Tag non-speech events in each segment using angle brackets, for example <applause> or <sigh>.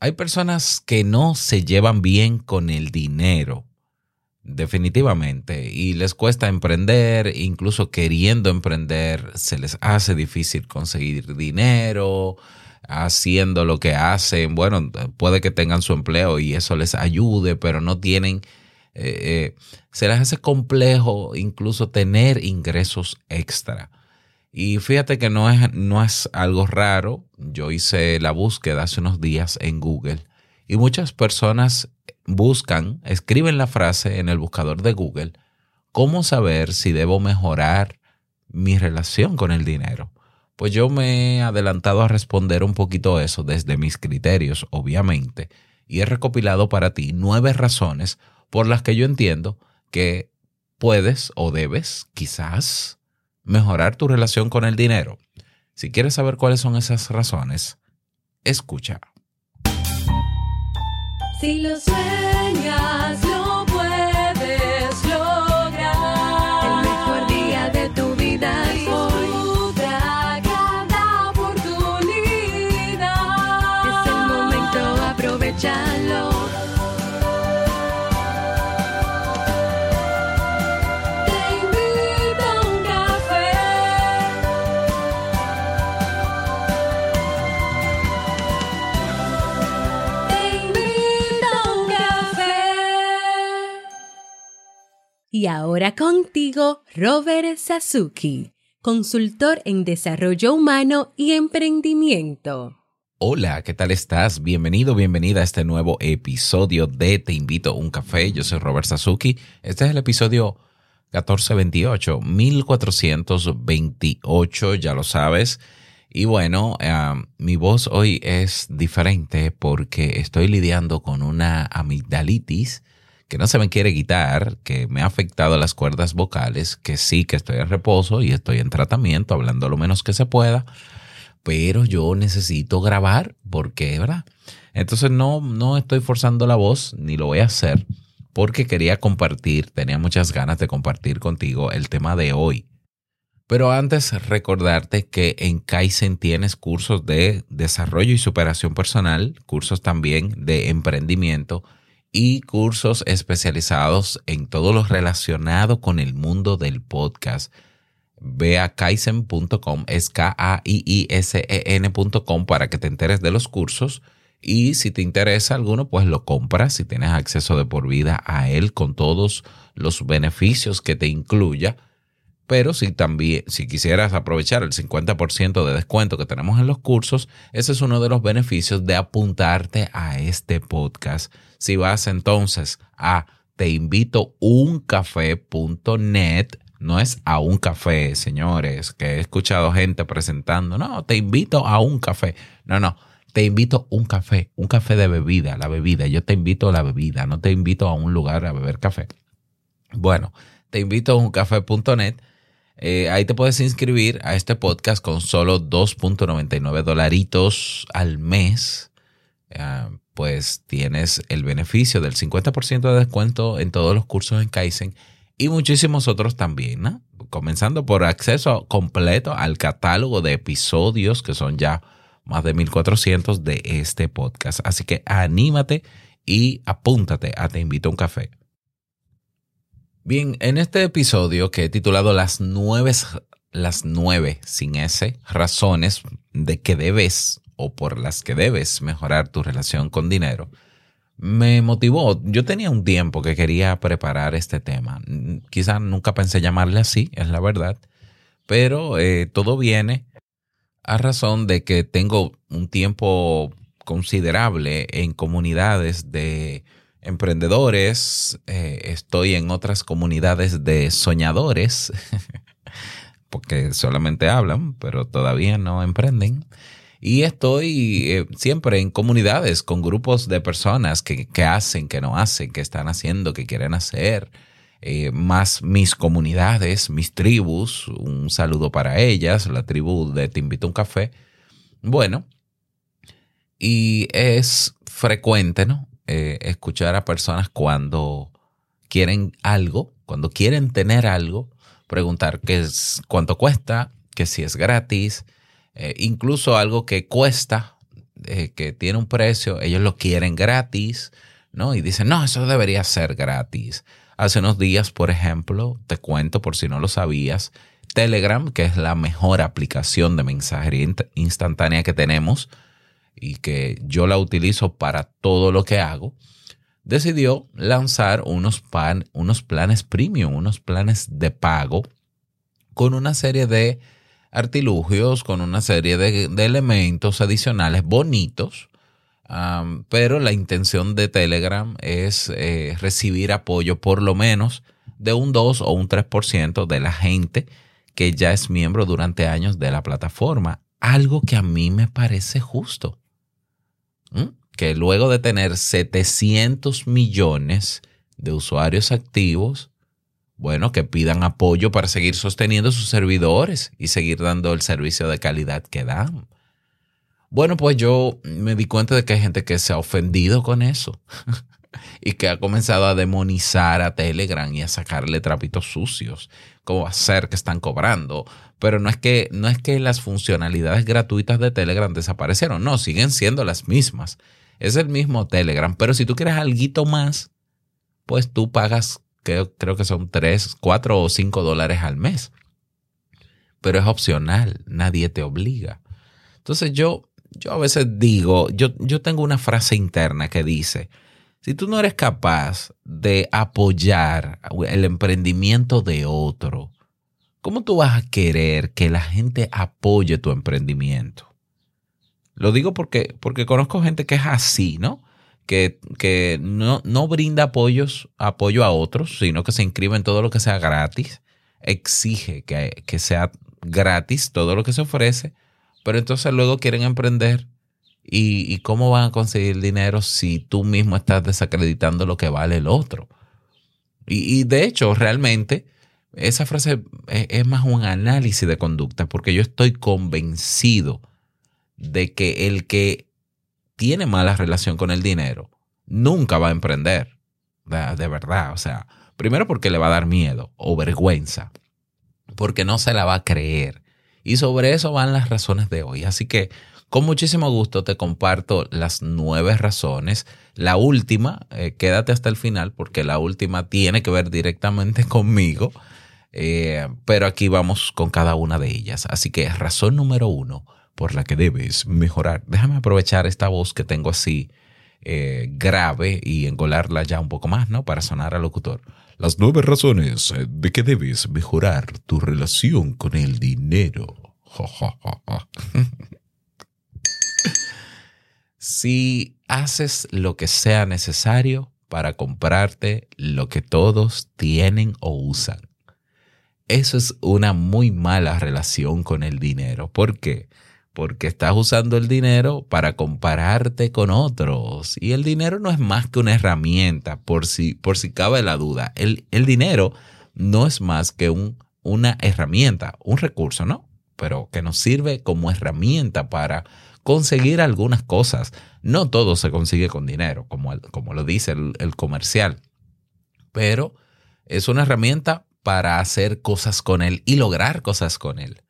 hay personas que no se llevan bien con el dinero, definitivamente, y les cuesta emprender, incluso queriendo emprender, se les hace difícil conseguir dinero, haciendo lo que hacen. Bueno, puede que tengan su empleo y eso les ayude, pero no tienen, eh, eh, se les hace complejo incluso tener ingresos extra. Y fíjate que no es, no es algo raro. Yo hice la búsqueda hace unos días en Google y muchas personas buscan, escriben la frase en el buscador de Google, ¿cómo saber si debo mejorar mi relación con el dinero? Pues yo me he adelantado a responder un poquito eso desde mis criterios, obviamente, y he recopilado para ti nueve razones por las que yo entiendo que puedes o debes, quizás, mejorar tu relación con el dinero. Si quieres saber cuáles son esas razones, escucha. Y ahora contigo, Robert Sasuki, consultor en desarrollo humano y emprendimiento. Hola, ¿qué tal estás? Bienvenido, bienvenida a este nuevo episodio de Te invito a un café. Yo soy Robert Sasuki. Este es el episodio 1428, 1428, ya lo sabes. Y bueno, mi voz hoy es diferente porque estoy lidiando con una amigdalitis que no se me quiere quitar, que me ha afectado las cuerdas vocales, que sí que estoy en reposo y estoy en tratamiento, hablando lo menos que se pueda, pero yo necesito grabar porque, ¿verdad? Entonces no, no estoy forzando la voz, ni lo voy a hacer, porque quería compartir, tenía muchas ganas de compartir contigo el tema de hoy. Pero antes recordarte que en Kaizen tienes cursos de desarrollo y superación personal, cursos también de emprendimiento, y cursos especializados en todo lo relacionado con el mundo del podcast. Ve a kaizen.com, es K-A-I-I-S-E-N.com para que te enteres de los cursos y si te interesa alguno, pues lo compras si tienes acceso de por vida a él con todos los beneficios que te incluya. Pero si también, si quisieras aprovechar el 50% de descuento que tenemos en los cursos, ese es uno de los beneficios de apuntarte a este podcast. Si vas entonces a teinvitouncafé.net, no es a un café, señores, que he escuchado gente presentando, no, te invito a un café. No, no, te invito un café, un café de bebida, la bebida. Yo te invito a la bebida, no te invito a un lugar a beber café. Bueno, te invito a uncafé.net eh, ahí te puedes inscribir a este podcast con solo 2.99 dolaritos al mes. Ah, pues tienes el beneficio del 50% de descuento en todos los cursos en Kaizen y muchísimos otros también, ¿no? Comenzando por acceso completo al catálogo de episodios que son ya más de 1400 de este podcast. Así que anímate y apúntate a Te invito a un café. Bien, en este episodio que he titulado Las nueve, las nueve sin S razones de que debes o por las que debes mejorar tu relación con dinero, me motivó. Yo tenía un tiempo que quería preparar este tema. Quizá nunca pensé llamarle así, es la verdad, pero eh, todo viene a razón de que tengo un tiempo considerable en comunidades de emprendedores, eh, estoy en otras comunidades de soñadores, <laughs> porque solamente hablan, pero todavía no emprenden. Y estoy eh, siempre en comunidades con grupos de personas que, hacen, que no hacen, que están haciendo, que quieren hacer. Eh, más mis comunidades, mis tribus, un saludo para ellas, la tribu de Te invito un café. Bueno, y es frecuente, ¿no? Eh, escuchar a personas cuando quieren algo, cuando quieren tener algo, preguntar qué es, cuánto cuesta, que si es gratis, eh, incluso algo que cuesta, eh, que tiene un precio, ellos lo quieren gratis, ¿no? Y dicen, no, eso debería ser gratis. Hace unos días, por ejemplo, te cuento por si no lo sabías, Telegram, que es la mejor aplicación de mensajería instantánea que tenemos y que yo la utilizo para todo lo que hago, decidió lanzar unos, unos planes premium, unos planes de pago con una serie de artilugios, con una serie de, elementos adicionales bonitos, pero la intención de Telegram es eh, recibir apoyo por lo menos de un 2 o un 3% de la gente que ya es miembro durante años de la plataforma. Algo que a mí me parece justo. Que luego de tener 700 millones de usuarios activos, bueno, que pidan apoyo para seguir sosteniendo sus servidores y seguir dando el servicio de calidad que dan. Bueno, pues yo me di cuenta de que hay gente que se ha ofendido con eso <laughs> y que ha comenzado a demonizar a Telegram y a sacarle trapitos sucios, como va a ser que están cobrando. Pero no es que, no es que las funcionalidades gratuitas de Telegram desaparecieron, no, siguen siendo las mismas. Es el mismo Telegram, pero si tú quieres algo más, pues tú pagas creo, que son 3, 4 o 5 dólares al mes. Pero es opcional, nadie te obliga. Entonces yo, yo a veces digo, yo, yo tengo una frase interna que dice, si tú no eres capaz de apoyar el emprendimiento de otro, ¿cómo tú vas a querer que la gente apoye tu emprendimiento? Lo digo porque, porque conozco gente que es así, ¿no? que, no, no, brinda apoyos, apoyo a otros, sino que se inscribe en todo lo que sea gratis, exige que, que sea gratis todo lo que se ofrece, pero entonces luego quieren emprender. ¿Y, ¿Y, cómo van a conseguir dinero si tú mismo estás desacreditando lo que vale el otro? Y, de hecho, realmente, esa frase es, más un análisis de conducta, porque yo estoy convencido de que el que tiene mala relación con el dinero, nunca va a emprender. De, verdad, o sea, primero porque le va a dar miedo o vergüenza, porque no se la va a creer. Y sobre eso van las razones de hoy. Así que con muchísimo gusto te comparto las nueve razones. La última, eh, quédate hasta el final porque la última tiene que ver directamente <laughs> conmigo. Eh, pero aquí vamos con cada una de ellas. Así que razón número uno, por la que debes mejorar. Déjame aprovechar esta voz que tengo así eh, grave y engolarla ya un poco más, ¿no? Para sonar al locutor. Las nueve razones de que debes mejorar tu relación con el dinero. <laughs> si haces lo que sea necesario para comprarte lo que todos tienen o usan. Eso es una muy mala relación con el dinero. ¿Por qué? porque estás usando el dinero para compararte con otros. Y el dinero no es más que una herramienta, por si, por si cabe la duda. El, el dinero no es más que un, una herramienta, un recurso, ¿no? Pero que nos sirve como herramienta para conseguir algunas cosas. No todo se consigue con dinero, como, como lo dice el, el comercial, pero es una herramienta para hacer cosas con él y lograr cosas con él.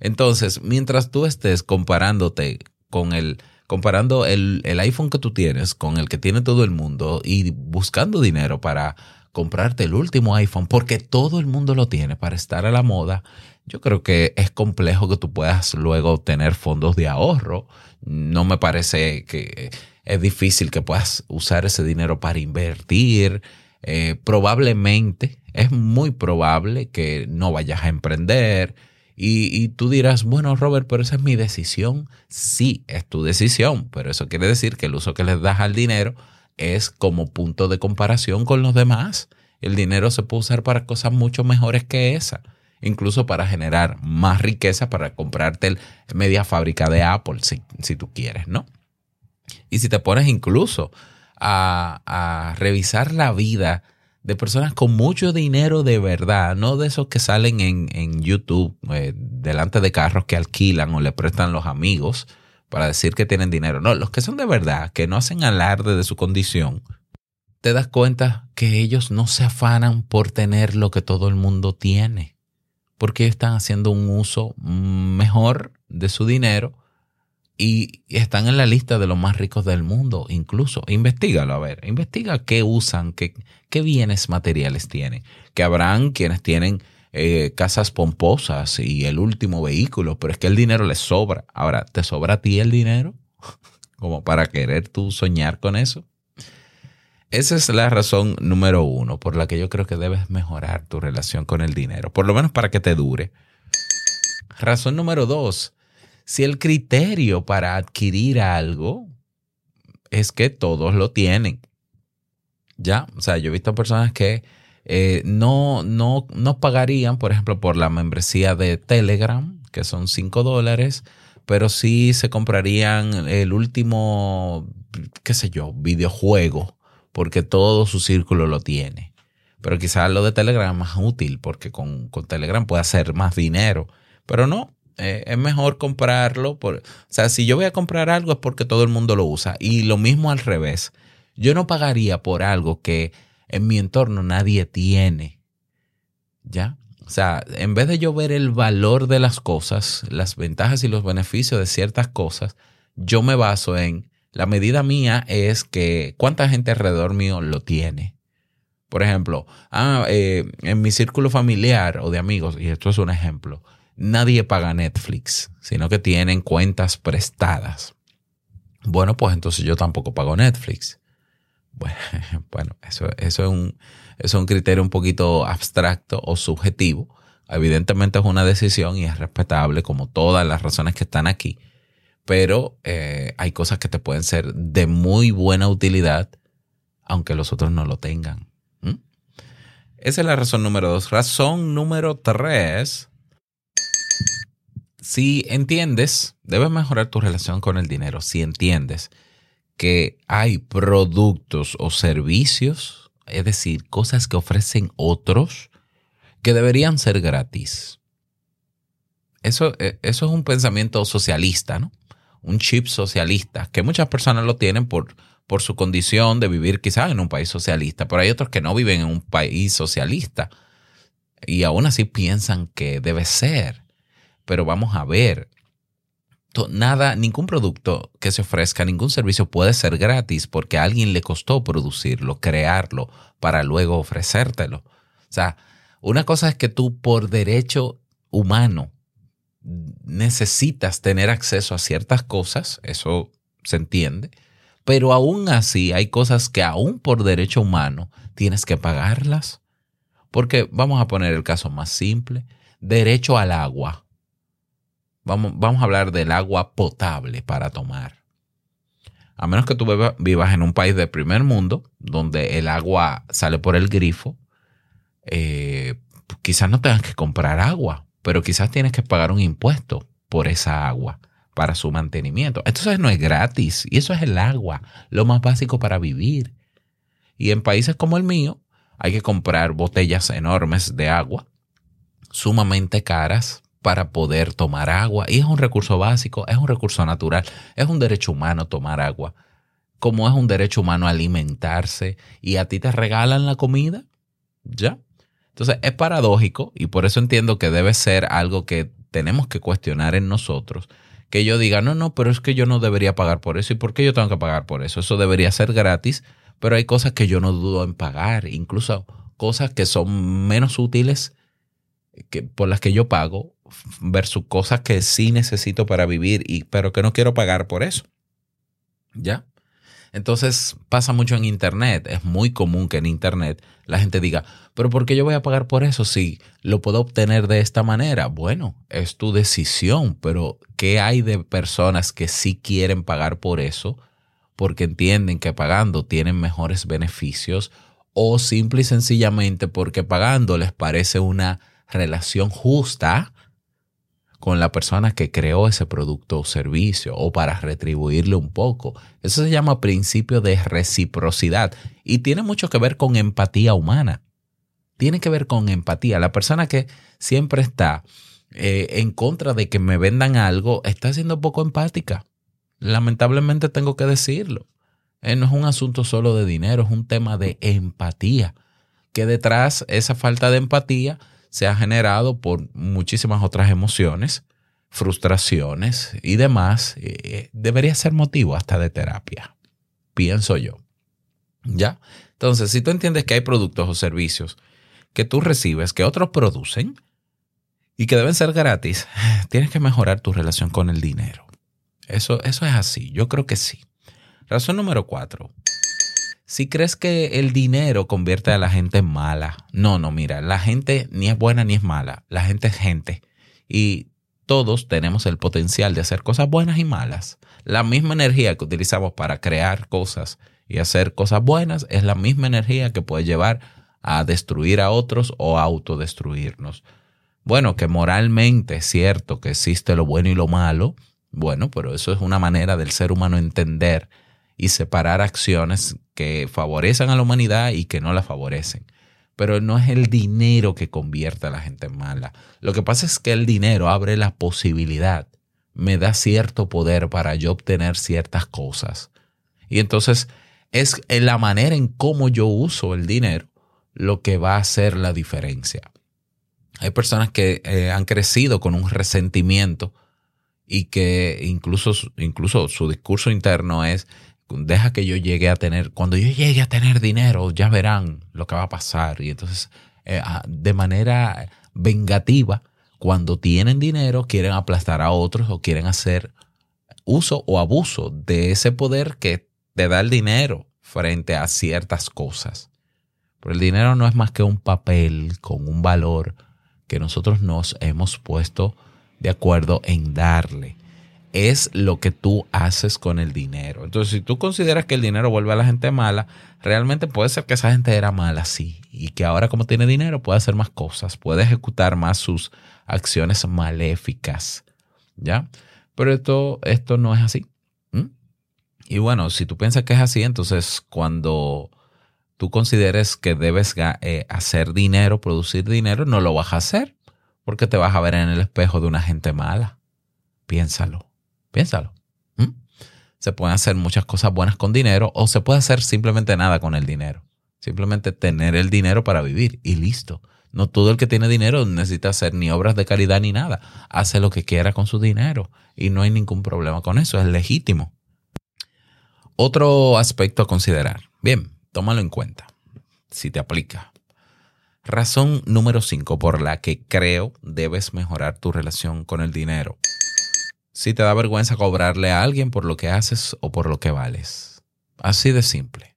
Entonces, mientras tú estés comparándote con el, comparando el, el, iPhone que tú tienes con el que tiene todo el mundo y buscando dinero para comprarte el último iPhone, porque todo el mundo lo tiene para estar a la moda, yo creo que es complejo que tú puedas luego tener fondos de ahorro. No me parece que es difícil que puedas usar ese dinero para invertir. Eh, probablemente, es muy probable que no vayas a emprender y, tú dirás, bueno, Robert, pero esa es mi decisión. Sí, es tu decisión, pero eso quiere decir que el uso que les das al dinero es como punto de comparación con los demás. El dinero se puede usar para cosas mucho mejores que esa, incluso para generar más riqueza para comprarte el media fábrica de Apple, si, si tú quieres, ¿no? Y si te pones incluso a, revisar la vida de personas con mucho dinero de verdad, no de esos que salen en, YouTube eh, delante de carros que alquilan o le prestan los amigos para decir que tienen dinero. No, los que son de verdad, que no hacen alarde de su condición, te das cuenta que ellos no se afanan por tener lo que todo el mundo tiene, porque están haciendo un uso mejor de su dinero y están en la lista de los más ricos del mundo, incluso. Investígalo, a ver, investiga qué usan, qué, qué bienes materiales tienen. Que habrán quienes tienen eh, casas pomposas y el último vehículo, pero es que el dinero les sobra. Ahora, ¿te sobra a ti el dinero? <laughs> Como para querer tú soñar con eso. Esa es la razón número uno por la que yo creo que debes mejorar tu relación con el dinero, por lo menos para que te dure. Razón número dos, si el criterio para adquirir algo es que todos lo tienen. Ya, o sea, yo he visto personas que eh, no, no, no pagarían, por ejemplo, por la membresía de Telegram, que son 5 dólares, pero sí se comprarían el último, qué sé yo, videojuego, porque todo su círculo lo tiene. Pero quizás lo de Telegram es más útil, porque con, con Telegram puede hacer más dinero. Pero no, eh, es mejor comprarlo. O sea, si yo voy a comprar algo es porque todo el mundo lo usa. Y lo mismo al revés. Yo no pagaría por algo que en mi entorno nadie tiene. ¿Ya? O sea, en vez de yo ver el valor de las cosas, las ventajas y los beneficios de ciertas cosas, yo me baso en la medida mía es que cuánta gente alrededor mío lo tiene. Por ejemplo, ah, eh, en mi círculo familiar o de amigos, y esto es un ejemplo, nadie paga Netflix, sino que tienen cuentas prestadas. Bueno, pues entonces yo tampoco pago Netflix. <laughs> Bueno, eso, eso, es un, es un criterio un poquito abstracto o subjetivo. Evidentemente es una decisión y es respetable como todas las razones que están aquí. Pero eh, hay cosas que te pueden ser de muy buena utilidad, aunque los otros no lo tengan. Esa es la razón número dos. Razón número tres si entiendes, debes mejorar tu relación con el dinero. Si entiendes que hay productos o servicios, es decir, cosas que ofrecen otros que deberían ser gratis. Eso, eh, eso es un pensamiento socialista, ¿no? Un chip socialista, que muchas personas lo tienen por, por su condición de vivir quizás en un país socialista, pero hay otros que no viven en un país socialista y aún así piensan que debe ser pero vamos a ver. Nada, ningún producto que se ofrezca, ningún servicio puede ser gratis porque a alguien le costó producirlo, crearlo, para luego ofrecértelo. O sea, una cosa es que tú por derecho humano necesitas tener acceso a ciertas cosas, eso se entiende, pero aún así hay cosas que aún por derecho humano tienes que pagarlas. Porque vamos a poner el caso más simple, derecho al agua. Vamos, a hablar del agua potable para tomar. A menos que tú vivas en un país de primer mundo, donde el agua sale por el grifo, eh, quizás no tengas que comprar agua, pero quizás tienes que pagar un impuesto por esa agua para su mantenimiento. Entonces no es gratis y eso es el agua, lo más básico para vivir. Y en países como el mío hay que comprar botellas enormes de agua, sumamente caras, para poder tomar agua. Y es un recurso básico, es un recurso natural, es un derecho humano tomar agua, como es un derecho humano alimentarse y a ti te regalan la comida, ¿ya? Entonces es paradójico y por eso entiendo que debe ser algo que tenemos que cuestionar en nosotros. Que yo diga, no, no, pero es que yo no debería pagar por eso. ¿Y por qué yo tengo que pagar por eso? Eso debería ser gratis, pero hay cosas que yo no dudo en pagar, incluso cosas que son menos útiles que, por las que yo pago versus cosas que sí necesito para vivir, y, pero que no quiero pagar por eso. ¿Ya? Entonces pasa mucho en Internet. Es muy común que en Internet la gente diga, pero ¿por qué yo voy a pagar por eso si lo puedo obtener de esta manera? Bueno, es tu decisión, pero ¿qué hay de personas que sí quieren pagar por eso porque entienden que pagando tienen mejores beneficios o simple y sencillamente porque pagando les parece una relación justa con la persona que creó ese producto o servicio o para retribuirle un poco. Eso se llama principio de reciprocidad y tiene mucho que ver con empatía humana. Tiene que ver con empatía. La persona que siempre está eh, en contra de que me vendan algo está siendo poco empática. Lamentablemente tengo que decirlo. Eh, no es un asunto solo de dinero, es un tema de empatía. Que detrás esa falta de empatía se ha generado por muchísimas otras emociones frustraciones y demás, eh, debería ser motivo hasta de terapia, pienso yo. ¿Ya? Entonces, si tú entiendes que hay productos o servicios que tú recibes, que otros producen y que deben ser gratis, <laughs> tienes que mejorar tu relación con el dinero. Eso, eso es así, yo creo que sí. Razón número cuatro. Si crees que el dinero convierte a la gente en mala, no, no, mira, la gente ni es buena ni es mala, la gente es gente. Y todos tenemos el potencial de hacer cosas buenas y malas. La misma energía que utilizamos para crear cosas y hacer cosas buenas es la misma energía que puede llevar a destruir a otros o a autodestruirnos. Bueno, que moralmente es cierto que existe lo bueno y lo malo, bueno, pero eso es una manera del ser humano entender y separar acciones que favorecen a la humanidad y que no la favorecen pero no es el dinero que convierte a la gente mala. Lo que pasa es que el dinero abre la posibilidad, me da cierto poder para yo obtener ciertas cosas. Y entonces es la manera en cómo yo uso el dinero lo que va a hacer la diferencia. Hay personas que eh, han crecido con un resentimiento y que incluso, incluso su discurso interno es deja que yo llegue a tener, cuando yo llegue a tener dinero, ya verán lo que va a pasar. Y entonces, eh, ah, de manera vengativa, cuando tienen dinero, quieren aplastar a otros o quieren hacer uso o abuso de ese poder que te da el dinero frente a ciertas cosas. Pero el dinero no es más que un papel con un valor que nosotros nos hemos puesto de acuerdo en darle es lo que tú haces con el dinero. Entonces, si tú consideras que el dinero vuelve a la gente mala, realmente puede ser que esa gente era mala, sí, y que ahora como tiene dinero puede hacer más cosas, puede ejecutar más sus acciones maléficas, ¿ya? Pero esto, esto no es así. Y bueno, si tú piensas que es así, entonces cuando tú consideres que debes eh, hacer dinero, producir dinero, no lo vas a hacer, porque te vas a ver en el espejo de una gente mala. Piénsalo. Piénsalo. Se pueden hacer muchas cosas buenas con dinero o se puede hacer simplemente nada con el dinero. Simplemente tener el dinero para vivir y listo. No todo el que tiene dinero necesita hacer ni obras de caridad ni nada. Hace lo que quiera con su dinero y no hay ningún problema con eso. Es legítimo. Otro aspecto a considerar. Bien, tómalo en cuenta. Si te aplica. Razón número 5 por la que creo debes mejorar tu relación con el dinero si te da vergüenza cobrarle a alguien por lo que haces o por lo que vales. Así de simple.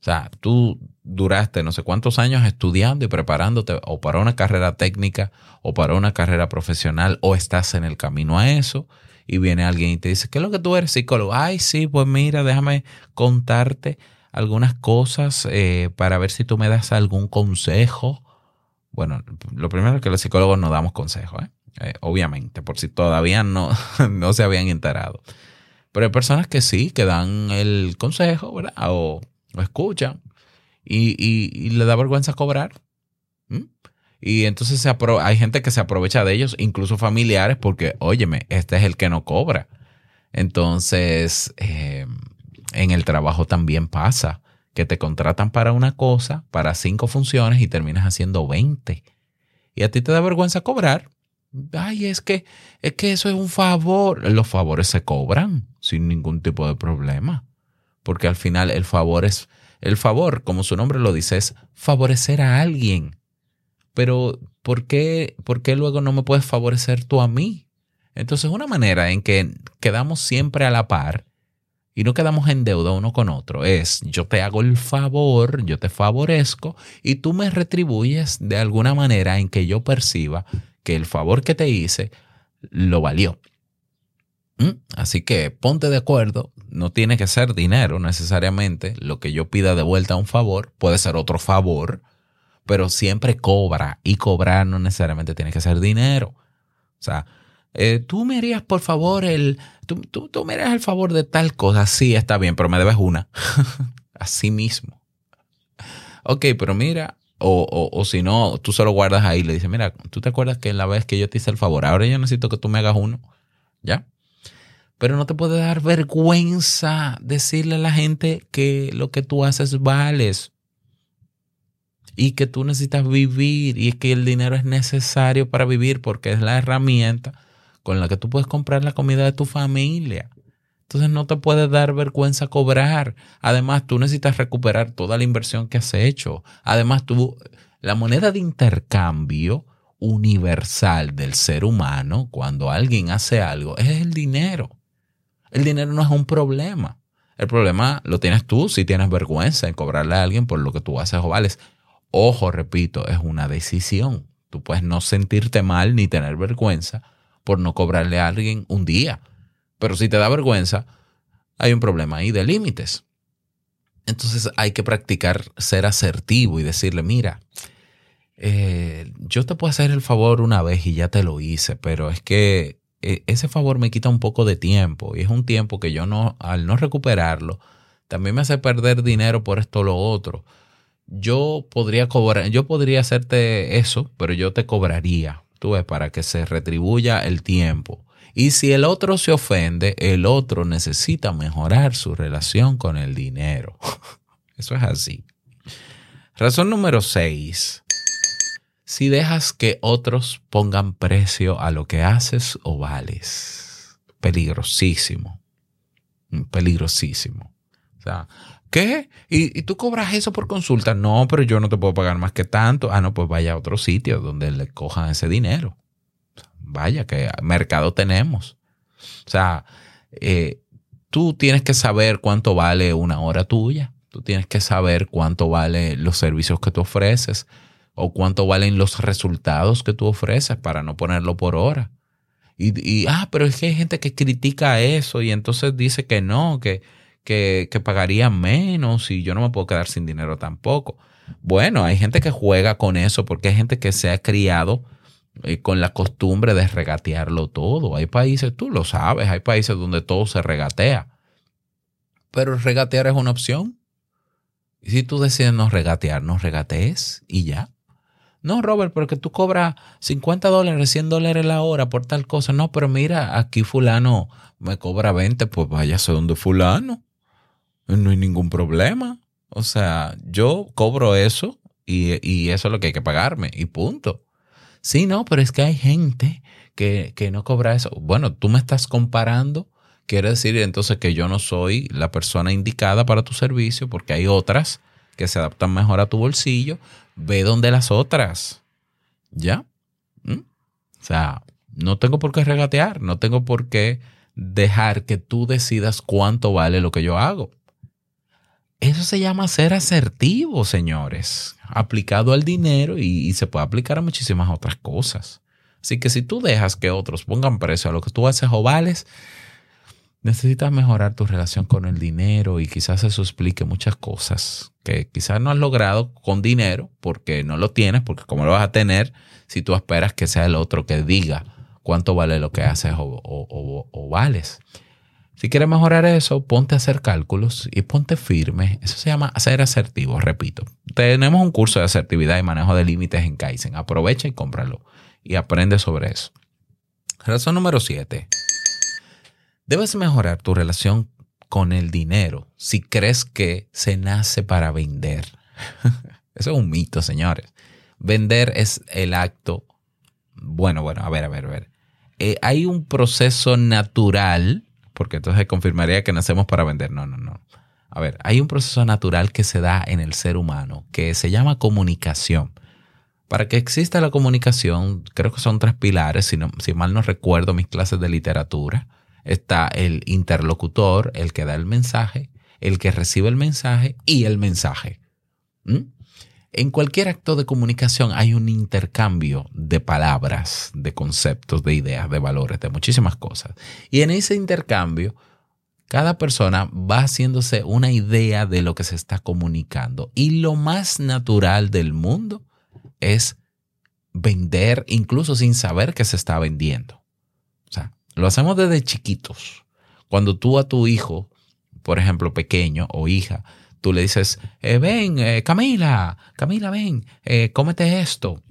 O sea, tú duraste no sé cuántos años estudiando y preparándote o para una carrera técnica o para una carrera profesional o estás en el camino a eso y viene alguien y te dice, ¿qué es lo que tú eres psicólogo? Ay, sí, pues mira, déjame contarte algunas cosas eh, para ver si tú me das algún consejo. Bueno, lo primero es que los psicólogos no damos consejos, ¿eh? Eh, obviamente, por si todavía no, <laughs> no se habían enterado. Pero hay personas que sí, que dan el consejo, ¿verdad? O, escuchan y, y, le da vergüenza cobrar. Y entonces hay gente que se aprovecha de ellos, incluso familiares, porque, óyeme, este es el que no cobra. Entonces, eh, en el trabajo también pasa que te contratan para una cosa, para cinco funciones y terminas haciendo 20. Y a ti te da vergüenza cobrar ay, es que, es que eso es un favor. Los favores se cobran sin ningún tipo de problema. Porque al final el favor es, el favor, como su nombre lo dice, es favorecer a alguien. Pero, ¿por qué, ¿por qué luego no me puedes favorecer tú a mí? Entonces, una manera en que quedamos siempre a la par y no quedamos en deuda uno con otro es yo te hago el favor, yo te favorezco y tú me retribuyes de alguna manera en que yo perciba que el favor que te hice lo valió. ¿Mm? Así que ponte de acuerdo, no tiene que ser dinero necesariamente, lo que yo pida de vuelta a un favor puede ser otro favor, pero siempre cobra y cobrar no necesariamente tiene que ser dinero. O sea, eh, tú me harías por favor el, tú, tú, tú me harías el favor de tal cosa, sí, está bien, pero me debes una. <laughs> Así mismo. Ok, pero mira, o, o, si no, tú solo guardas ahí y le dices, mira, tú te acuerdas que la vez que yo te hice el favor, ahora yo necesito que tú me hagas uno. ¿Ya? Pero no te puede dar vergüenza decirle a la gente que lo que tú haces vales y que tú necesitas vivir y que el dinero es necesario para vivir porque es la herramienta con la que tú puedes comprar la comida de tu familia. Entonces no te puede dar vergüenza cobrar. Además, tú necesitas recuperar toda la inversión que has hecho. Además, tú, la moneda de intercambio universal del ser humano, cuando alguien hace algo, es el dinero. El dinero no es un problema. El problema lo tienes tú si tienes vergüenza en cobrarle a alguien por lo que tú haces o vales. Ojo, repito, es una decisión. Tú puedes no sentirte mal ni tener vergüenza por no cobrarle a alguien un día pero si te da vergüenza, hay un problema ahí de límites. Entonces hay que practicar ser asertivo y decirle, mira, eh, yo te puedo hacer el favor una vez y ya te lo hice, pero es que eh, ese favor me quita un poco de tiempo y es un tiempo que yo no, al no recuperarlo, también me hace perder dinero por esto o lo otro. Yo podría cobrar, yo podría hacerte eso, pero yo te cobraría, tú ves, para que se retribuya el tiempo. Y si el otro se ofende, el otro necesita mejorar su relación con el dinero. <laughs> Eso es así. Razón número 6. Si dejas que otros pongan precio a lo que haces o vales. Peligrosísimo. Peligrosísimo. O sea, ¿qué? ¿Y, ¿Y, tú cobras eso por consulta? No, pero yo no te puedo pagar más que tanto. Ah, no, pues vaya a otro sitio donde le cojan ese dinero vaya, que mercado tenemos. O sea, eh, tú tienes que saber cuánto vale una hora tuya, tú tienes que saber cuánto vale los servicios que tú ofreces o cuánto valen los resultados que tú ofreces para no ponerlo por hora. Y, ah, pero es que hay gente que critica eso y entonces dice que no, que, que, que pagaría menos y yo no me puedo quedar sin dinero tampoco. Bueno, hay gente que juega con eso porque hay gente que se ha criado eh, con la costumbre de regatearlo todo. Hay países, tú lo sabes, hay países donde todo se regatea. Pero regatear es una opción. Y si tú decides no regatear, no regatees y ya. No, Robert, porque tú cobras 50 dólares, 100 dólares la hora por tal cosa. No, pero mira, aquí fulano me cobra 20, pues váyase donde fulano. No hay ningún problema. O sea, yo cobro eso y, y eso es lo que hay que pagarme y punto. Sí, no, pero es que hay gente que, no cobra eso. Bueno, tú me estás comparando. Quiere decir entonces que yo no soy la persona indicada para tu servicio porque hay otras que se adaptan mejor a tu bolsillo. Ve donde las otras. ¿Ya? ¿Mm? O sea, no tengo por qué regatear, no tengo por qué dejar que tú decidas cuánto vale lo que yo hago. Eso se llama ser asertivo, señores, aplicado al dinero y, se puede aplicar a muchísimas otras cosas. Así que si tú dejas que otros pongan precio a lo que tú haces o vales, necesitas mejorar tu relación con el dinero y quizás eso explique muchas cosas que quizás no has logrado con dinero porque no lo tienes, porque cómo lo vas a tener si tú esperas que sea el otro que diga cuánto vale lo que haces o, o vales. Si quieres mejorar eso, ponte a hacer cálculos y ponte firme. Eso se llama ser asertivo, repito. Tenemos un curso de asertividad y manejo de límites en Kaizen. Aprovecha y cómpralo y aprende sobre eso. Razón número 7. Debes mejorar tu relación con el dinero si crees que se nace para vender. <laughs> Eso es un mito, señores. Vender es el acto. Bueno, bueno, a ver, a ver, a ver. Eh, hay un proceso natural porque entonces confirmaría que nacemos para vender. No, no, no. A ver, hay un proceso natural que se da en el ser humano que se llama comunicación. Para que exista la comunicación, creo que son tres pilares, si, si mal no recuerdo mis clases de literatura. Está el interlocutor, el que da el mensaje, el que recibe el mensaje y el mensaje. ¿Mm? En cualquier acto de comunicación hay un intercambio de palabras, de conceptos, de ideas, de valores, de muchísimas cosas. Y en ese intercambio, cada persona va haciéndose una idea de lo que se está comunicando. Y lo más natural del mundo es vender incluso sin saber que se está vendiendo. O sea, lo hacemos desde chiquitos. Cuando tú a tu hijo, por ejemplo, pequeño o hija, tú le dices, eh, ven, eh, Camila, Camila, ven, eh, cómete esto.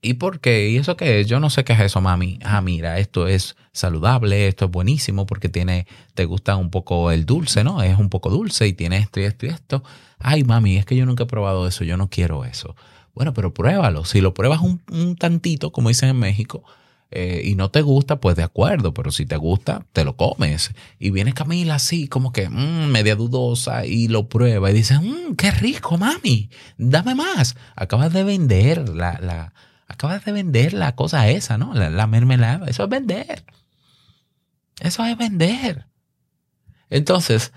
¿Y por qué? ¿Y eso qué es? Yo no sé qué es eso, mami. Ah, mira, esto es saludable, esto es buenísimo porque tiene, te gusta un poco el dulce, ¿no? Es un poco dulce y tiene esto y esto y esto. Ay, mami, es que yo nunca he probado eso, yo no quiero eso. Bueno, pero pruébalo. Si lo pruebas un, un tantito, como dicen en México, eh, y no te gusta, pues de acuerdo, pero si te gusta, te lo comes. Y viene Camila así, como que mm, media dudosa, y lo prueba y dice, mmm, qué rico, mami, dame más. Acabas de vender la, la, acabas de vender la cosa esa, ¿no? La, la mermelada. Eso es vender. Eso es vender. Entonces,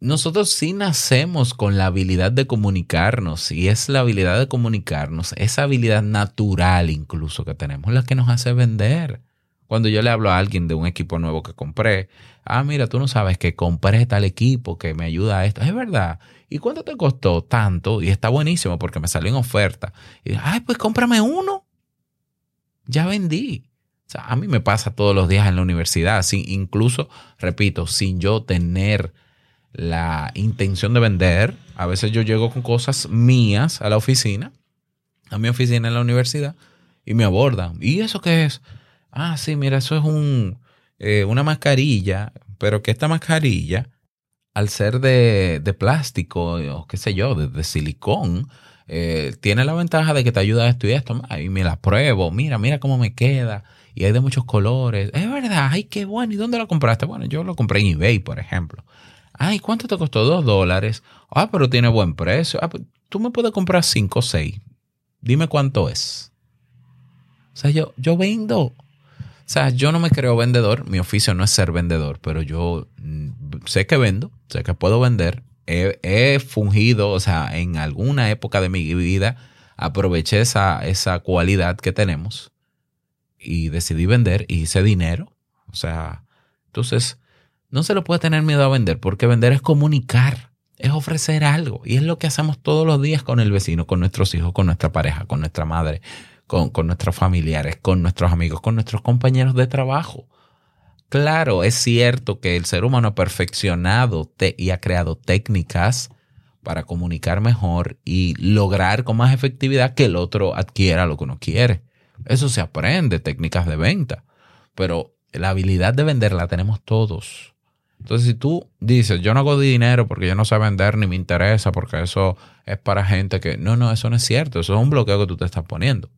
nosotros sí nacemos con la habilidad de comunicarnos y es la habilidad de comunicarnos, esa habilidad natural incluso que tenemos, la que nos hace vender. Cuando yo le hablo a alguien de un equipo nuevo que compré, ah, mira, tú no sabes que compré tal equipo que me ayuda a esto. Es verdad. ¿Y cuánto te costó tanto? Y está buenísimo porque me salió en oferta. Y ay, pues cómprame uno. Ya vendí. A mí me pasa todos los días en la universidad, sin, incluso, repito, sin yo tener la intención de vender. A veces yo llego con cosas mías a la oficina, a mi oficina en la universidad, y me abordan. ¿Y eso qué es? Ah, sí, mira, eso es un, eh, una mascarilla, pero que esta mascarilla, al ser de, de plástico o qué sé yo, de, silicón, eh, tiene la ventaja de que te ayuda a esto y esto. Y me la pruebo, mira, mira cómo me queda. Y hay de muchos colores. Es verdad, ay, qué bueno. ¿Y dónde lo compraste? Bueno, yo lo compré en eBay, por ejemplo. Ay, ¿cuánto te costó? Dos dólares. Ah, pero tiene buen precio. Ah, pues, tú me puedes comprar cinco o seis. Dime cuánto es. O sea, yo, yo vendo. O sea, yo no me creo vendedor. Mi oficio no es ser vendedor, pero yo mm, sé que vendo, sé que puedo vender. He, he fungido, o sea, en alguna época de mi vida aproveché esa, esa cualidad que tenemos y decidí vender y hice dinero. O sea, entonces no se lo puede tener miedo a vender, porque vender es comunicar, es ofrecer algo. Y es lo que hacemos todos los días con el vecino, con nuestros hijos, con nuestra pareja, con nuestra madre, con, nuestros familiares, con nuestros amigos, con nuestros compañeros de trabajo. Claro, es cierto que el ser humano ha perfeccionado y ha creado técnicas para comunicar mejor y lograr con más efectividad que el otro adquiera lo que uno quiere. Eso se aprende, técnicas de venta, pero la habilidad de vender la tenemos todos. Entonces, si tú dices, yo no hago dinero porque yo no sé vender ni me interesa porque eso es para gente que... No, no, eso no es cierto. Eso es un bloqueo que tú te estás poniendo.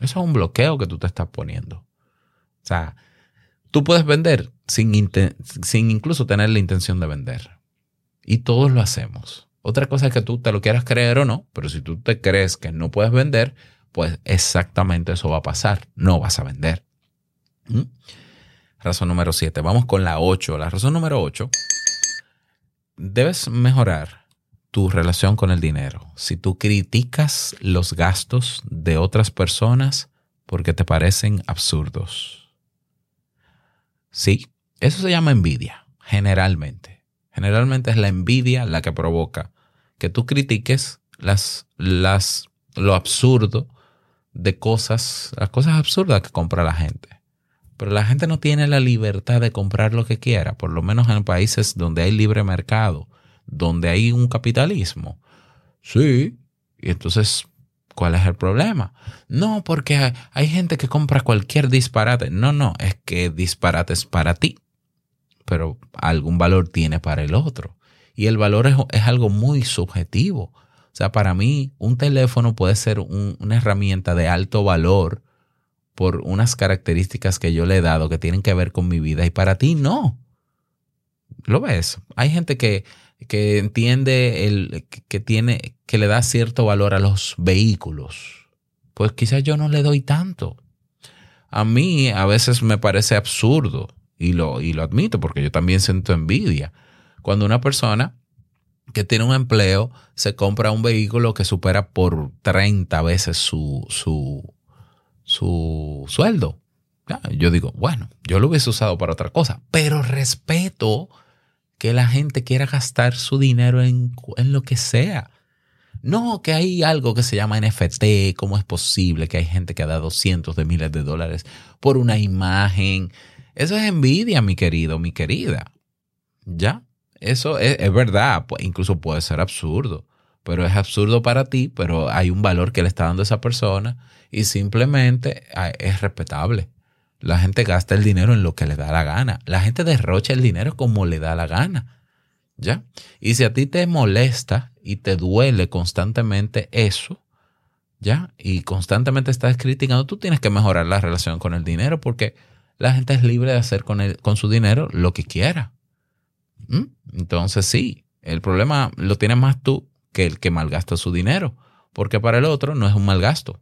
Eso es un bloqueo que tú te estás poniendo. O sea, tú puedes vender sin, sin incluso tener la intención de vender. Y todos lo hacemos. Otra cosa es que tú te lo quieras creer o no, pero si tú te crees que no puedes vender, pues exactamente eso va a pasar. No vas a vender. ¿Mm? Razón número 7. Vamos con la 8. La razón número 8. Debes mejorar tu relación con el dinero. Si tú criticas los gastos de otras personas porque te parecen absurdos. Sí, eso se llama envidia, generalmente. Generalmente es la envidia la que provoca que tú critiques las, las, lo absurdo de cosas, las cosas absurdas que compra la gente. Pero la gente no tiene la libertad de comprar lo que quiera, por lo menos en países donde hay libre mercado, donde hay un capitalismo. Sí, y entonces, ¿cuál es el problema? No, porque hay, gente que compra cualquier disparate. No, no, es que disparate es para ti, pero algún valor tiene para el otro. Y el valor es, algo muy subjetivo. O sea, para mí, un teléfono puede ser una herramienta de alto valor por unas características que yo le he dado que tienen que ver con mi vida y para ti no. ¿Lo ves? Hay gente que, que entiende el, que tiene, que le da cierto valor a los vehículos. Pues quizás yo no le doy tanto. A mí a veces me parece absurdo y lo, y lo admito porque yo también siento envidia. Cuando una persona que tiene un empleo se compra un vehículo que supera por 30 veces su, su, su sueldo. Yo digo, bueno, yo lo hubiese usado para otra cosa, pero respeto que la gente quiera gastar su dinero en, en lo que sea. No, que hay algo que se llama NFT, ¿cómo es posible que hay gente que ha dado cientos de miles de dólares por una imagen? Eso es envidia, mi querido, mi querida. ¿Ya? Eso es, es verdad, incluso puede ser absurdo, pero es absurdo para ti, pero hay un valor que le está dando esa persona y simplemente ah, es respetable. La gente gasta el dinero en lo que le da la gana. La gente derrocha el dinero como le da la gana. ¿Ya? Y si a ti te molesta y te duele constantemente eso, ¿ya? Y constantemente estás criticando, tú tienes que mejorar la relación con el dinero porque la gente es libre de hacer con, con su dinero lo que quiera. Entonces sí, el problema lo tienes más tú que el que malgasta su dinero, porque para el otro no es un mal gasto,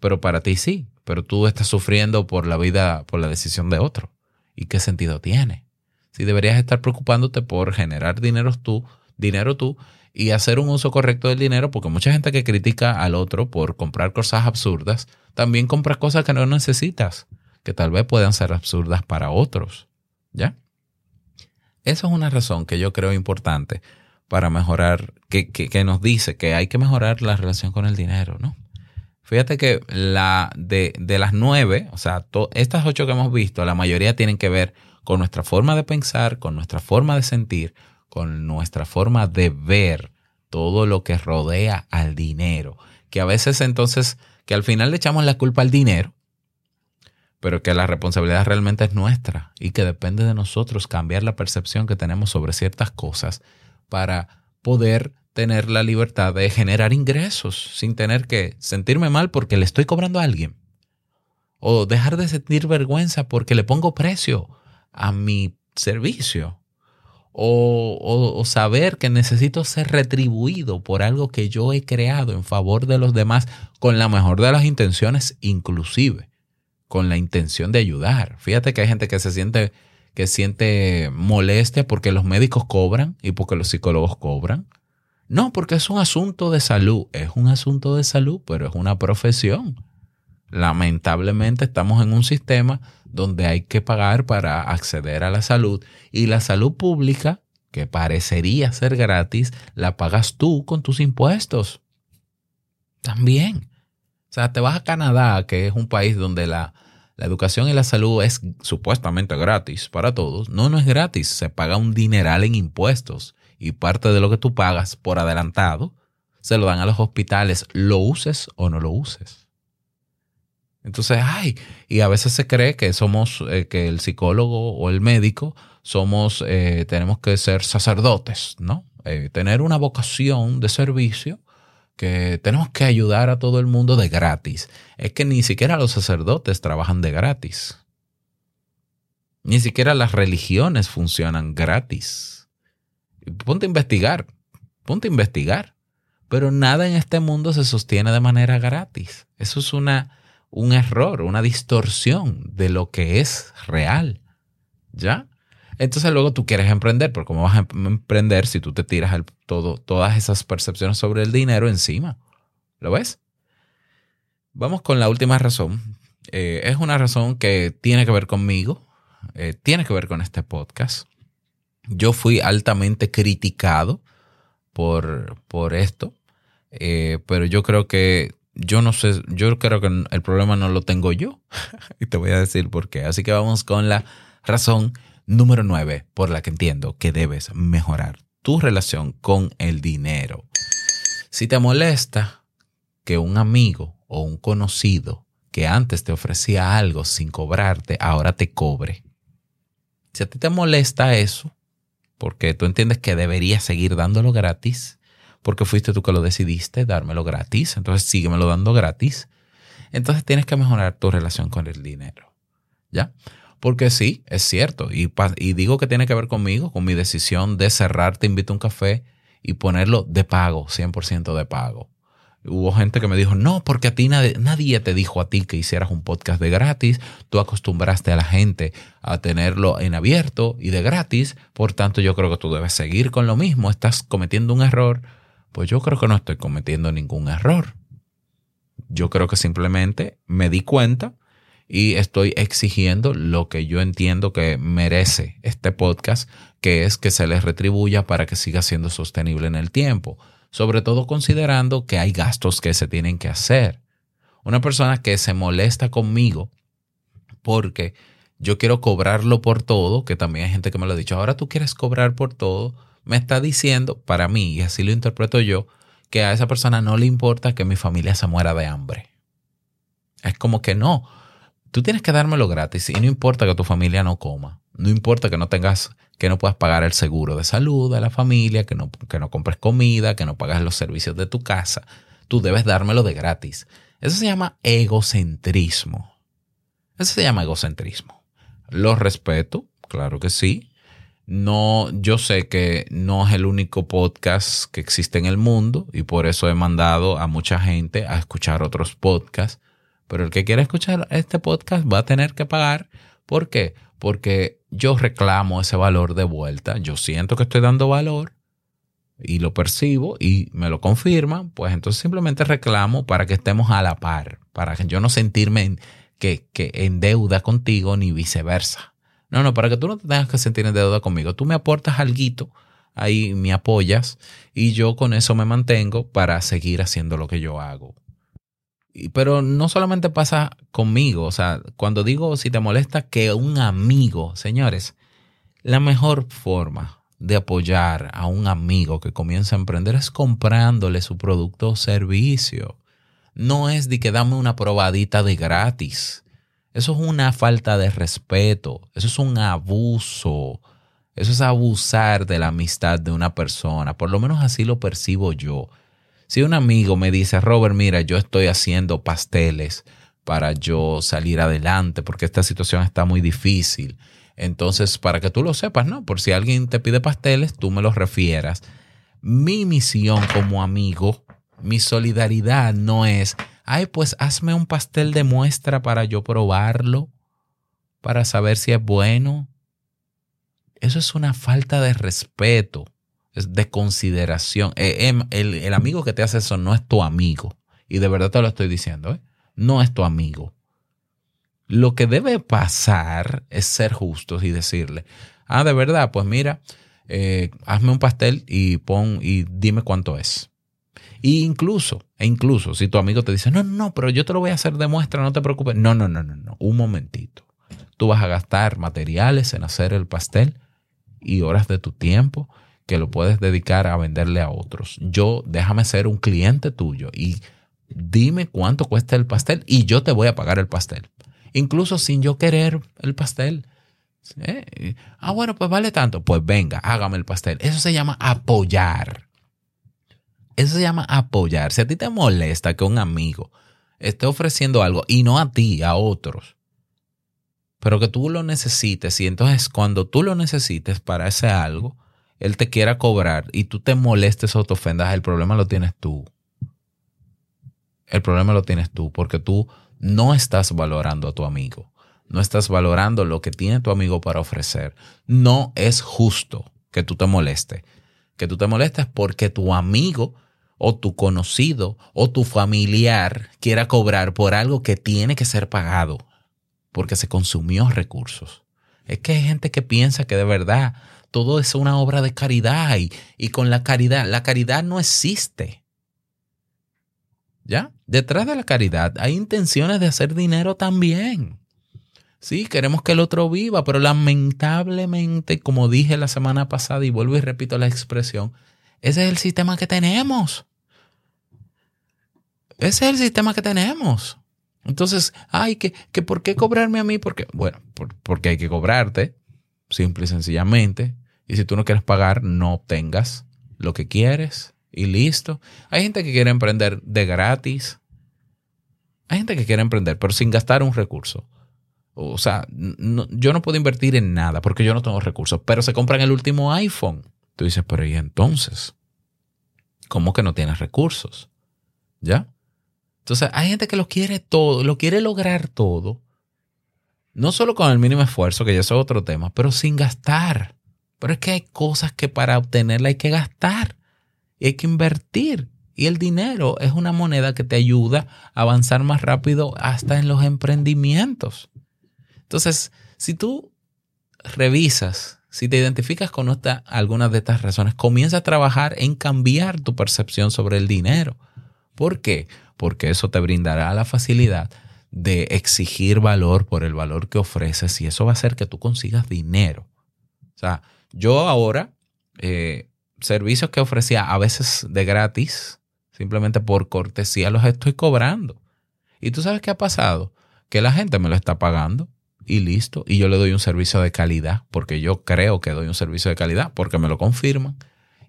pero para ti sí, pero tú estás sufriendo por la vida, por la decisión de otro. ¿Y qué sentido tiene? Si deberías estar preocupándote por generar dinero tú, dinero tú y hacer un uso correcto del dinero, porque mucha gente que critica al otro por comprar cosas absurdas, también compra cosas que no necesitas, que tal vez puedan ser absurdas para otros. ¿Ya? Eso es una razón que yo creo importante para mejorar, que, que, nos dice que hay que mejorar la relación con el dinero, ¿no? Fíjate que la de, de las nueve, o sea, estas ocho que hemos visto, la mayoría tienen que ver con nuestra forma de pensar, con nuestra forma de sentir, con nuestra forma de ver todo lo que rodea al dinero. Que a veces entonces, que al final le echamos la culpa al dinero, pero que la responsabilidad realmente es nuestra y que depende de nosotros cambiar la percepción que tenemos sobre ciertas cosas para poder tener la libertad de generar ingresos sin tener que sentirme mal porque le estoy cobrando a alguien. O dejar de sentir vergüenza porque le pongo precio a mi servicio. O, saber que necesito ser retribuido por algo que yo he creado en favor de los demás con la mejor de las intenciones inclusive con la intención de ayudar. Fíjate que hay gente que se siente que siente molestia porque los médicos cobran y porque los psicólogos cobran. No, porque es un asunto de salud. Es un asunto de salud, pero es una profesión. Lamentablemente estamos en un sistema donde hay que pagar para acceder a la salud y la salud pública, que parecería ser gratis, la pagas tú con tus impuestos. También. O sea, te vas a Canadá, que es un país donde la, educación y la salud es supuestamente gratis para todos. No, no es gratis. Se paga un dineral en impuestos y parte de lo que tú pagas por adelantado se lo dan a los hospitales, lo uses o no lo uses. Entonces, ay, y a veces se cree que somos, eh, que el psicólogo o el médico somos, eh, tenemos que ser sacerdotes, ¿no? Eh, tener una vocación de servicio que tenemos que ayudar a todo el mundo de gratis. Es que ni siquiera los sacerdotes trabajan de gratis. Ni siquiera las religiones funcionan gratis. Ponte a investigar, ponte a investigar. Pero nada en este mundo se sostiene de manera gratis. Eso es una, un error, una distorsión de lo que es real. ¿Ya? Entonces luego tú quieres emprender, pero ¿cómo vas a em-, emprender si tú te tiras todo, todas esas percepciones sobre el dinero encima? ¿Lo ves? Vamos con la última razón. Eh, es una razón que tiene que ver conmigo, eh, tiene que ver con este podcast. Yo fui altamente criticado por, por esto, eh, pero yo creo que yo no sé, yo creo que el problema no lo tengo yo. <laughs> y te voy a decir por qué. Así que vamos con la razón Número 9, por la que entiendo que debes mejorar tu relación con el dinero. Si te molesta que un amigo o un conocido que antes te ofrecía algo sin cobrarte, ahora te cobre. Si a ti te molesta eso, porque tú entiendes que deberías seguir dándolo gratis, porque fuiste tú que lo decidiste, dármelo gratis, entonces síguemelo dando gratis, entonces tienes que mejorar tu relación con el dinero. ¿Ya? Porque sí, es cierto. Y, y digo que tiene que ver conmigo, con mi decisión de cerrar Te invito a un café y ponerlo de pago, 100% de pago. Hubo gente que me dijo, no, porque a ti nadie, nadie, te dijo a ti que hicieras un podcast de gratis, tú acostumbraste a la gente a tenerlo en abierto y de gratis, por tanto yo creo que tú debes seguir con lo mismo, estás cometiendo un error. Pues yo creo que no estoy cometiendo ningún error. Yo creo que simplemente me di cuenta y estoy exigiendo lo que yo entiendo que merece este podcast, que es que se les retribuya para que siga siendo sostenible en el tiempo, sobre todo considerando que hay gastos que se tienen que hacer. Una persona que se molesta conmigo porque yo quiero cobrarlo por todo, que también hay gente que me lo ha dicho, ahora tú quieres cobrar por todo, me está diciendo para mí, y así lo interpreto yo, que a esa persona no le importa que mi familia se muera de hambre. Es como que no, tú tienes que dármelo gratis y no importa que tu familia no coma, no importa que no tengas, que no puedas pagar el seguro de salud de la familia, que no, que no compres comida, que no pagas los servicios de tu casa. tú debes dármelo de gratis. Eso se llama egocentrismo. Eso se llama egocentrismo. Lo respeto, claro que sí. No, yo sé que no es el único podcast que existe en el mundo y por eso he mandado a mucha gente a escuchar otros podcasts. Pero el que quiera escuchar este podcast va a tener que pagar. ¿Por qué? Porque yo reclamo ese valor de vuelta. Yo siento que estoy dando valor y lo percibo y me lo confirman. Pues entonces simplemente reclamo para que estemos a la par. Para que yo no sentirme en, que, que en deuda contigo ni viceversa. No, no, para que tú no te tengas que sentir en deuda conmigo. Tú me aportas algo, ahí me apoyas y yo con eso me mantengo para seguir haciendo lo que yo hago. Pero no solamente pasa conmigo, o sea, cuando digo si te molesta que un amigo, señores, la mejor forma de apoyar a un amigo que comienza a emprender es comprándole su producto o servicio. No es de que dame una probadita de gratis. Eso es una falta de respeto, eso es un abuso, eso es abusar de la amistad de una persona, por lo menos así lo percibo yo. Si un amigo me dice, Robert, mira, yo estoy haciendo pasteles para yo salir adelante porque esta situación está muy difícil. Entonces, para que tú lo sepas, ¿no? Por si alguien te pide pasteles, tú me los refieras. Mi misión como amigo, mi solidaridad no es, ay, pues hazme un pastel de muestra para yo probarlo, para saber si es bueno. Eso es una falta de respeto, de consideración. Eh, em, el, amigo que te hace eso no es tu amigo. Y de verdad te lo estoy diciendo, ¿eh? no es tu amigo. Lo que debe pasar es ser justos y decirle, ah, de verdad, pues mira, eh, hazme un pastel y pon y dime cuánto es. Y incluso, e incluso, si tu amigo te dice, no, no, pero yo te lo voy a hacer de muestra, no te preocupes. No, no, no, no, no. Un momentito. Tú vas a gastar materiales en hacer el pastel y horas de tu tiempo que lo puedes dedicar a venderle a otros. Yo, déjame ser un cliente tuyo y dime cuánto cuesta el pastel y yo te voy a pagar el pastel. Incluso sin yo querer el pastel. ¿Eh? Ah, bueno, pues vale tanto. Pues venga, hágame el pastel. Eso se llama apoyar. Eso se llama apoyar. Si a ti te molesta que un amigo esté ofreciendo algo y no a ti, a otros, pero que tú lo necesites y entonces cuando tú lo necesites para ese algo, él te quiera cobrar y tú te molestes o te ofendas, el problema lo tienes tú. El problema lo tienes tú porque tú no estás valorando a tu amigo. No estás valorando lo que tiene tu amigo para ofrecer. No es justo que tú te molestes. Que tú te molestes porque tu amigo o tu conocido o tu familiar quiera cobrar por algo que tiene que ser pagado porque se consumió recursos. Es que hay gente que piensa que de verdad todo es una obra de caridad y, y con la caridad, la caridad no existe. ¿Ya? Detrás de la caridad hay intenciones de hacer dinero también. Sí, queremos que el otro viva, pero lamentablemente, como dije la semana pasada y vuelvo y repito la expresión, ese es el sistema que tenemos. Ese es el sistema que tenemos. Entonces, ay, que, que ¿por qué cobrarme a mí? Porque, bueno, porque hay que cobrarte, simple y sencillamente. Y si tú no quieres pagar, no obtengas lo que quieres y listo. Hay gente que quiere emprender de gratis. Hay gente que quiere emprender, pero sin gastar un recurso. O sea, yo no puedo invertir en nada porque yo no tengo recursos, pero se compran el último iPhone. Tú dices, pero ¿y entonces? ¿Cómo que no tienes recursos? ¿Ya? Entonces, hay gente que lo quiere todo, lo quiere lograr todo, no solo con el mínimo esfuerzo, que ya es otro tema, pero sin gastar. Pero es que hay cosas que para obtenerla hay que gastar y hay que invertir. Y el dinero es una moneda que te ayuda a avanzar más rápido hasta en los emprendimientos. Entonces, si tú revisas, si te identificas con algunas de estas razones, comienza a trabajar en cambiar tu percepción sobre el dinero. ¿Por qué? porque eso te brindará la facilidad de exigir valor por el valor que ofreces y eso va a hacer que tú consigas dinero. O sea, yo ahora, eh, servicios que ofrecía a veces de gratis, simplemente por cortesía los estoy cobrando. Y tú sabes qué ha pasado? Que la gente me lo está pagando y listo. Y yo le doy un servicio de calidad, porque yo creo que doy un servicio de calidad, porque me lo confirman.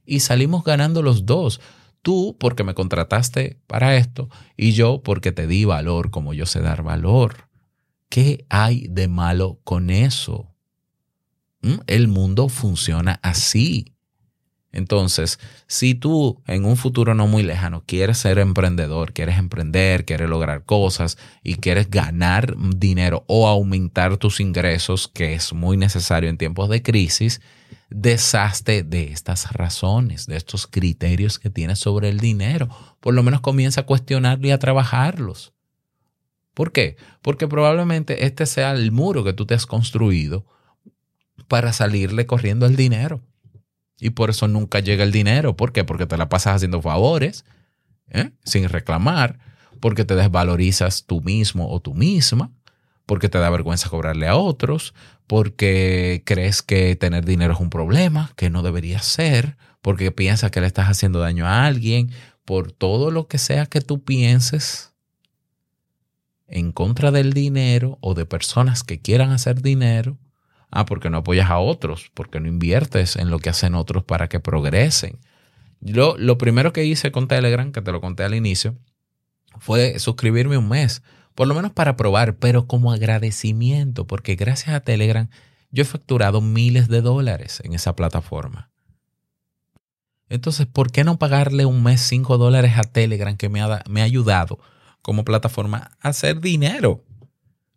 Y salimos ganando los dos Tú porque me contrataste para esto y yo porque te di valor como yo sé dar valor. ¿Qué hay de malo con eso? ¿Mm? El mundo funciona así. Entonces, si tú en un futuro no muy lejano quieres ser emprendedor, quieres emprender, quieres lograr cosas y quieres ganar dinero o aumentar tus ingresos, que es muy necesario en tiempos de crisis, deshazte de estas razones, de estos criterios que tienes sobre el dinero. Por lo menos comienza a cuestionarlo y a trabajarlos. ¿Por qué? Porque probablemente este sea el muro que tú te has construido para salirle corriendo el dinero. Y por eso nunca llega el dinero. ¿Por qué? Porque te la pasas haciendo favores ¿eh? sin reclamar, porque te desvalorizas tú mismo o tú misma, porque te da vergüenza cobrarle a otros, porque crees que tener dinero es un problema, que no debería ser, porque piensas que le estás haciendo daño a alguien, por todo lo que sea que tú pienses en contra del dinero o de personas que quieran hacer dinero, Ah, porque no apoyas a otros, porque no inviertes en lo que hacen otros para que progresen. Yo, lo primero que hice con Telegram, que te lo conté al inicio, fue suscribirme un mes, por lo menos para probar, pero como agradecimiento, porque gracias a Telegram yo he facturado miles de dólares en esa plataforma. Entonces, ¿por qué no pagarle un mes 5 dólares a Telegram que me ha, me ha ayudado como plataforma a hacer dinero?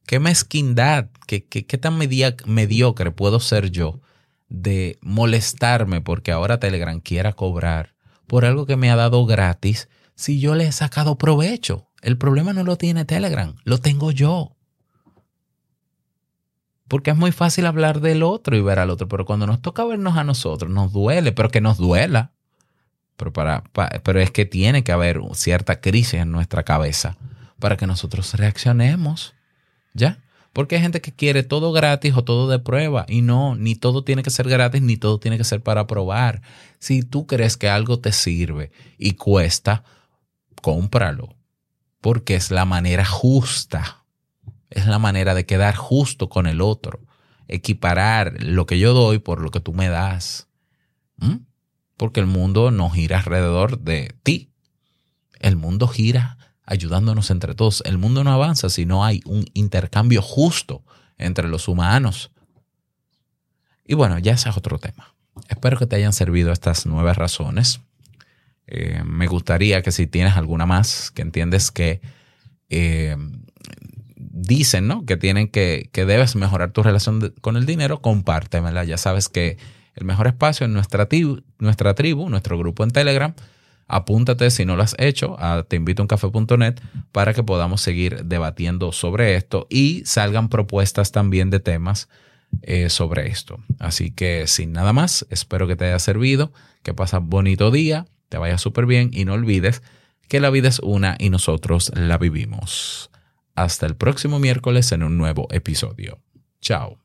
Qué mezquindad, qué, qué, tan mediocre puedo ser yo de molestarme porque ahora Telegram quiera cobrar por algo que me ha dado gratis si yo le he sacado provecho. El problema no lo tiene Telegram, lo tengo yo. Porque es muy fácil hablar del otro y ver al otro, pero cuando nos toca vernos a nosotros, nos duele, pero que nos duela. Pero, para, pero es que tiene que haber cierta crisis en nuestra cabeza para que nosotros reaccionemos. ¿Ya? Porque hay gente que quiere todo gratis o todo de prueba y no, ni todo tiene que ser gratis ni todo tiene que ser para probar. Si tú crees que algo te sirve y cuesta, cómpralo. Porque es la manera justa. Es la manera de quedar justo con el otro. Equiparar lo que yo doy por lo que tú me das. Porque el mundo no gira alrededor de ti. El mundo gira ayudándonos entre todos. El mundo no avanza si no hay un intercambio justo entre los humanos. Y bueno, ya ese es otro tema. Espero que te hayan servido estas nueve razones. Eh, me gustaría que si tienes alguna más, que entiendes que eh, dicen, ¿no? Que tienen que, que debes mejorar tu relación con el dinero, compártemela. Ya sabes que el mejor espacio en nuestra, nuestra tribu, nuestro grupo en Telegram, apúntate si no lo has hecho a teinvitouncafe.net para que podamos seguir debatiendo sobre esto y salgan propuestas también de temas eh, sobre esto. Así que sin nada más, espero que te haya servido, que pases bonito día, te vaya súper bien y no olvides que la vida es una y nosotros la vivimos. Hasta el próximo miércoles en un nuevo episodio. Chao.